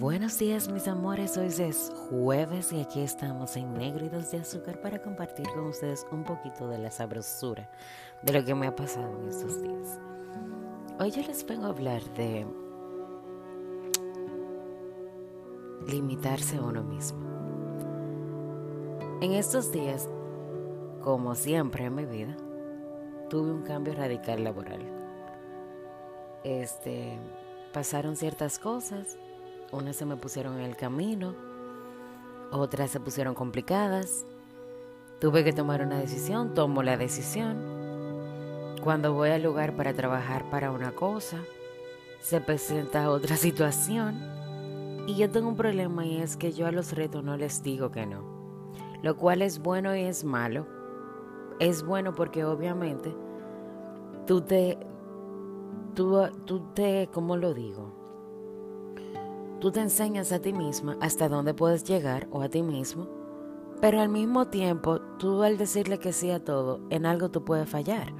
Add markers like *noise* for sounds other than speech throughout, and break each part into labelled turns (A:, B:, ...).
A: Buenos días mis amores, hoy es jueves y aquí estamos en Negritos de Azúcar para compartir con ustedes un poquito de la sabrosura de lo que me ha pasado en estos días. Hoy yo les vengo a hablar de limitarse a uno mismo. En estos días, como siempre en mi vida, tuve un cambio radical laboral. Este, pasaron ciertas cosas unas se me pusieron en el camino, otras se pusieron complicadas. Tuve que tomar una decisión, tomo la decisión. Cuando voy al lugar para trabajar para una cosa, se presenta otra *laughs* situación. Y yo tengo un problema y es que yo a los retos no les digo que no. Lo cual es bueno y es malo. Es bueno porque obviamente tú te, tú, tú te, ¿cómo lo digo? Tú te enseñas a ti misma hasta dónde puedes llegar o a ti mismo, pero al mismo tiempo tú al decirle que sí a todo, en algo tú puedes fallar.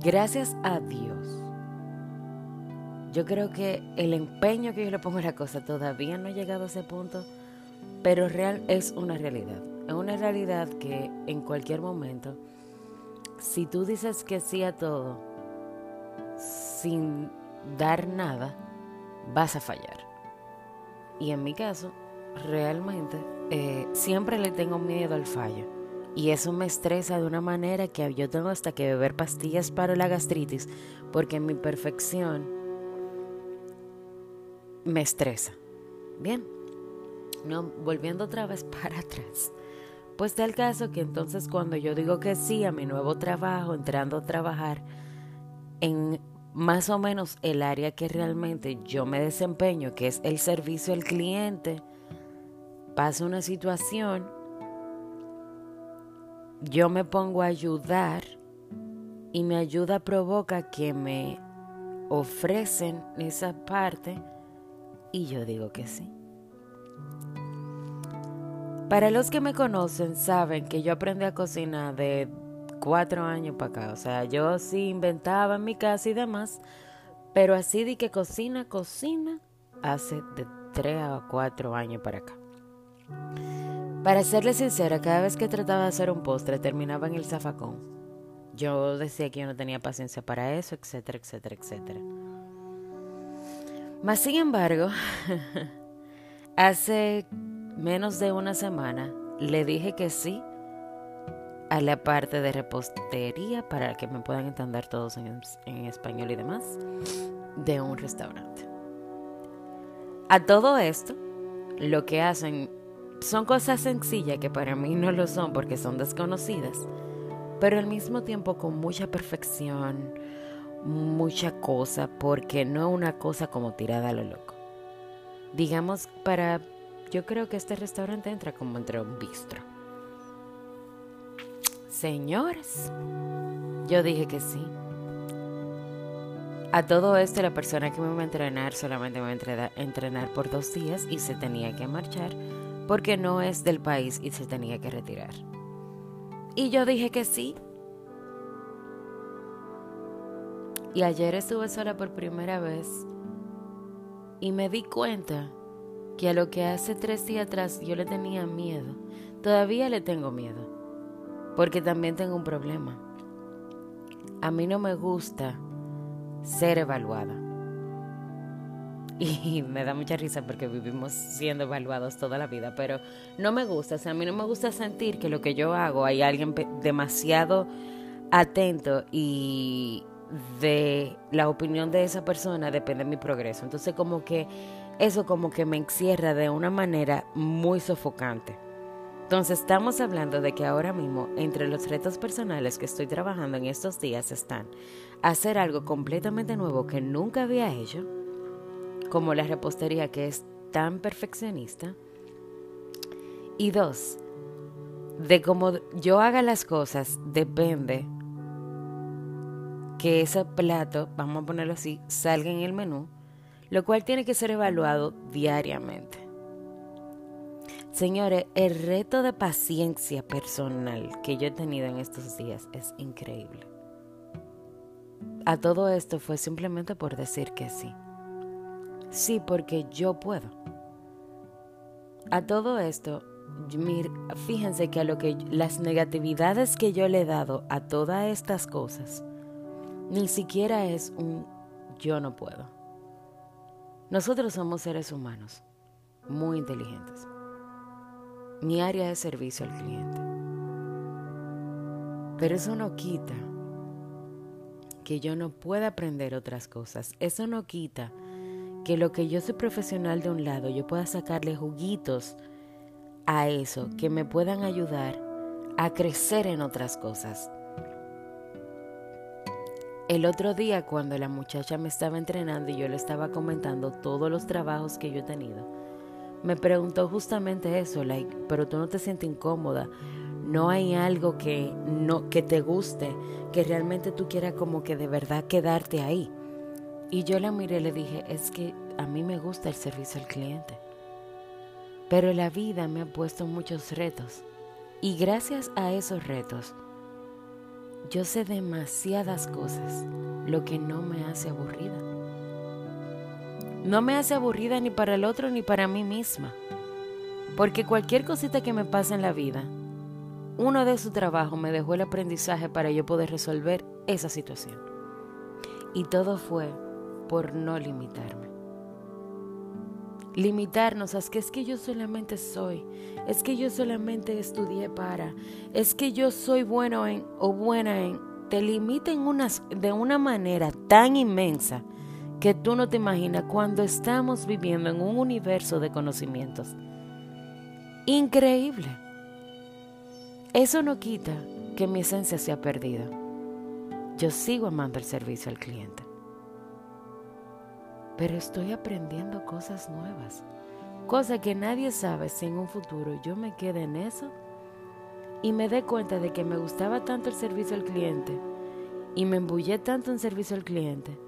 A: Gracias a Dios. Yo creo que el empeño que yo le pongo a la cosa todavía no ha llegado a ese punto, pero real es una realidad. Es una realidad que en cualquier momento, si tú dices que sí a todo sin dar nada, vas a fallar. Y en mi caso, realmente, eh, siempre le tengo miedo al fallo. Y eso me estresa de una manera que yo tengo hasta que beber pastillas para la gastritis, porque mi perfección me estresa. Bien, no, volviendo otra vez *laughs* para atrás. Pues el caso que entonces cuando yo digo que sí a mi nuevo trabajo, entrando a trabajar en más o menos el área que realmente yo me desempeño, que es el servicio al cliente, pasa una situación, yo me pongo a ayudar y mi ayuda provoca que me ofrecen esa parte y yo digo que sí. Para los que me conocen saben que yo aprendí a cocinar de cuatro años para acá. O sea, yo sí inventaba en mi casa y demás, pero así de que cocina, cocina, hace de tres a cuatro años para acá. Para serle sincera, cada vez que trataba de hacer un postre terminaba en el zafacón. Yo decía que yo no tenía paciencia para eso, etcétera, etcétera, etcétera. Mas sin embargo, *laughs* hace menos de una semana le dije que sí a la parte de repostería para que me puedan entender todos en, español y demás de un restaurante. A todo esto, lo que hacen son cosas sencillas que para mí no lo son porque son desconocidas, pero al mismo tiempo con mucha perfección, mucha cosa, porque no una cosa como tirada a lo loco. Digamos, para. Yo creo que este restaurante entra como entre un bistro. Señores, yo dije que sí. A todo esto, la persona que me iba a entrenar solamente me iba a entrenar por dos días y se tenía que marchar porque no es del país y se tenía que retirar. Y yo dije que sí. Y ayer estuve sola por primera vez y me di cuenta que a lo que hace tres días atrás yo le tenía miedo, todavía le tengo miedo. Porque también tengo un problema. A mí no me gusta ser evaluada. *laughs* Y me da mucha risa porque vivimos siendo evaluados toda la vida, pero no me gusta, o sea, a mí no me gusta sentir que lo que yo hago hay alguien demasiado atento y de la opinión de esa persona depende de mi progreso. Entonces como que eso como que me encierra de una manera muy sofocante. Entonces estamos hablando de que ahora mismo entre los retos personales que estoy trabajando en estos días están hacer algo completamente nuevo que nunca había hecho, como la repostería que es tan perfeccionista. Y dos, de cómo yo haga las cosas depende que ese plato, vamos a ponerlo así, salga en el menú, lo cual tiene que ser evaluado diariamente. Señores, el reto de paciencia personal que yo he tenido en estos días es increíble. A todo esto fue simplemente por decir que sí. Sí, porque yo puedo. a todo esto, fíjense que a lo que las negatividades que yo le he dado a todas estas cosas, ni siquiera es un yo no puedo. Nosotros somos seres humanos muy inteligentes. Mi área de servicio al cliente. Pero eso no quita que yo no pueda aprender otras cosas. Eso no quita que lo que yo soy profesional de un lado, yo pueda sacarle juguitos a eso que me puedan ayudar a crecer en otras cosas. El otro día cuando la muchacha me estaba entrenando y yo le estaba comentando todos los trabajos que yo he tenido, me preguntó justamente eso, like, pero tú no te sientes incómoda, no hay algo que no que te guste, que realmente tú quieras como que de verdad quedarte ahí. Y yo la miré y le dije, es que a mí me gusta el servicio al cliente. Pero la vida me ha puesto muchos retos. Y gracias a esos retos, yo sé demasiadas cosas, lo que no me hace aburrida. No me hace aburrida ni para el otro ni para mí misma. Porque cualquier cosita que me pase en la vida, uno de su trabajo me dejó el aprendizaje para yo poder resolver esa situación. Y todo fue por no limitarme. Limitarnos es que es que yo solamente soy, es que yo solamente estudié para, es que yo soy bueno en o buena en, te limiten unas, de una manera tan inmensa que tú no te imaginas cuando estamos viviendo en un universo de conocimientos. Increíble. Eso no quita que mi esencia sea perdida. Yo sigo amando el servicio al cliente pero estoy aprendiendo cosas nuevas, cosas que nadie sabe si en un futuro yo me quede en eso y me dé cuenta de que me gustaba tanto el servicio al cliente y me embullé tanto en servicio al cliente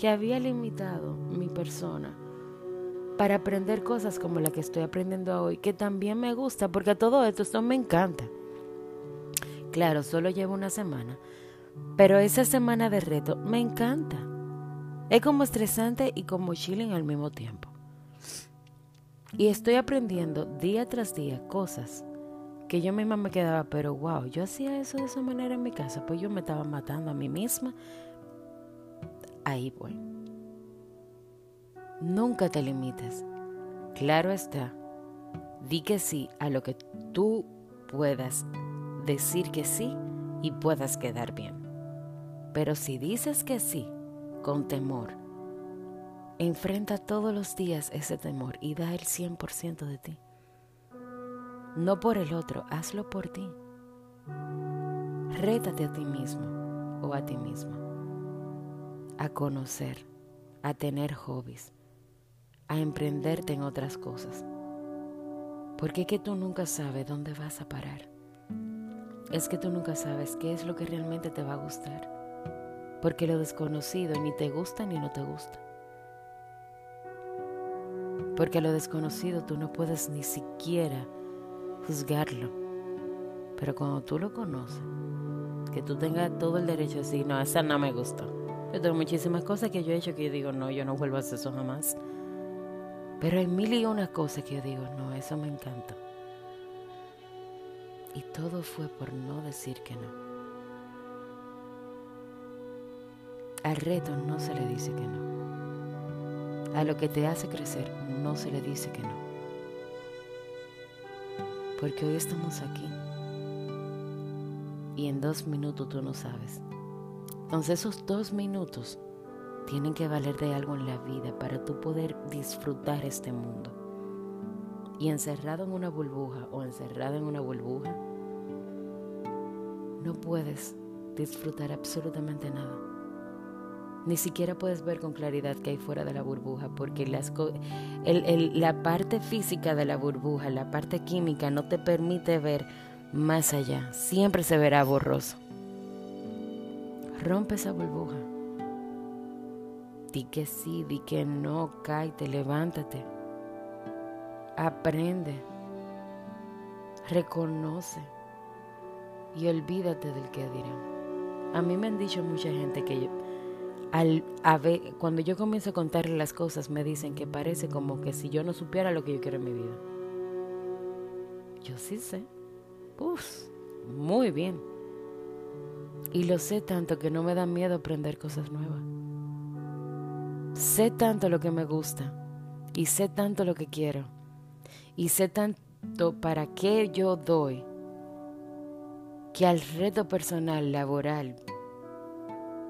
A: que había limitado mi persona para aprender cosas como la que estoy aprendiendo hoy, que también me gusta, porque a todo esto, esto me encanta. Claro, solo llevo una semana, pero esa semana de reto me encanta. Es como estresante y como chilling al mismo tiempo. Y estoy aprendiendo día tras día cosas que yo misma me quedaba, pero wow, yo hacía eso de esa manera en mi casa, pues yo me estaba matando a mí misma. Nunca te limites. Claro está. Di que sí a lo que tú puedas decir que sí y puedas quedar bien. Pero si dices que sí, con temor. Enfrenta todos los días ese temor y da el 100% de ti. No por el otro, hazlo por ti. Rétate a ti mismo o a ti misma a conocer, a tener hobbies, a emprenderte en otras cosas. Porque es que tú nunca sabes dónde vas a parar. Es que tú nunca sabes qué es lo que realmente te va a gustar porque lo desconocido ni te gusta ni no te gusta. Porque lo desconocido tú no puedes ni siquiera juzgarlo. Pero cuando tú lo conoces, que tú tengas todo el derecho de decir, no, esa no me gusta. Yo tengo muchísimas cosas que yo he hecho que yo digo, no, yo no vuelvo a hacer eso jamás. Pero hay mil y una cosas que yo digo, no, eso me encanta. Y todo fue por no decir que no. Al reto no se le dice que no. A lo que te hace crecer no se le dice que no. Porque hoy estamos aquí. Y en dos minutos tú no sabes. Entonces esos dos minutos tienen que valer de algo en la vida para tú poder disfrutar este mundo. Y encerrado en una burbuja o encerrado en una burbuja, no puedes disfrutar absolutamente nada. Ni siquiera puedes ver con claridad que hay fuera de la burbuja, porque la parte física de la burbuja, la parte química, no te permite ver más allá. Siempre se verá borroso. Rompe esa burbuja. Di que sí, di que no, cállate, levántate. Aprende. Reconoce. Y olvídate del que dirán. A mí me han dicho mucha gente que yo, al, a ver, cuando yo comienzo a contarle las cosas, me dicen que parece como que si yo no supiera lo que yo quiero en mi vida. Yo sí sé. Uf, muy bien. Y lo sé tanto que no me da miedo aprender cosas nuevas. Sé tanto lo que me gusta y sé tanto lo que quiero y sé tanto para qué yo doy que al reto personal, laboral,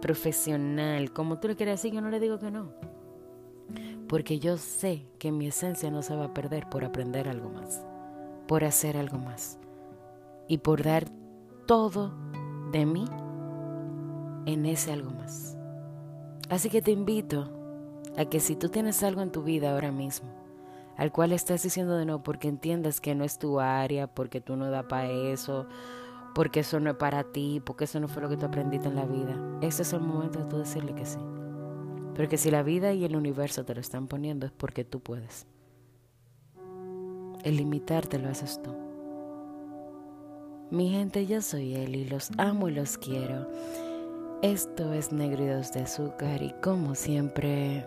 A: profesional, como tú le quieras decir, yo no le digo que no. Porque yo sé que mi esencia no se va a perder por aprender algo más, por hacer algo más y por dar todo de mí en ese algo más. Así que te invito a que si tú tienes algo en tu vida ahora mismo, al cual estás diciendo de no porque entiendas que no es tu área, porque tú no da para eso, porque eso no es para ti, porque eso no fue lo que tú aprendiste en la vida, ese es el momento de tú decirle que sí. Porque si la vida y el universo te lo están poniendo es porque tú puedes. El limitarte lo haces tú. Mi gente, yo soy Eli, los amo y los quiero. Esto es Negridos de Azúcar y como siempre...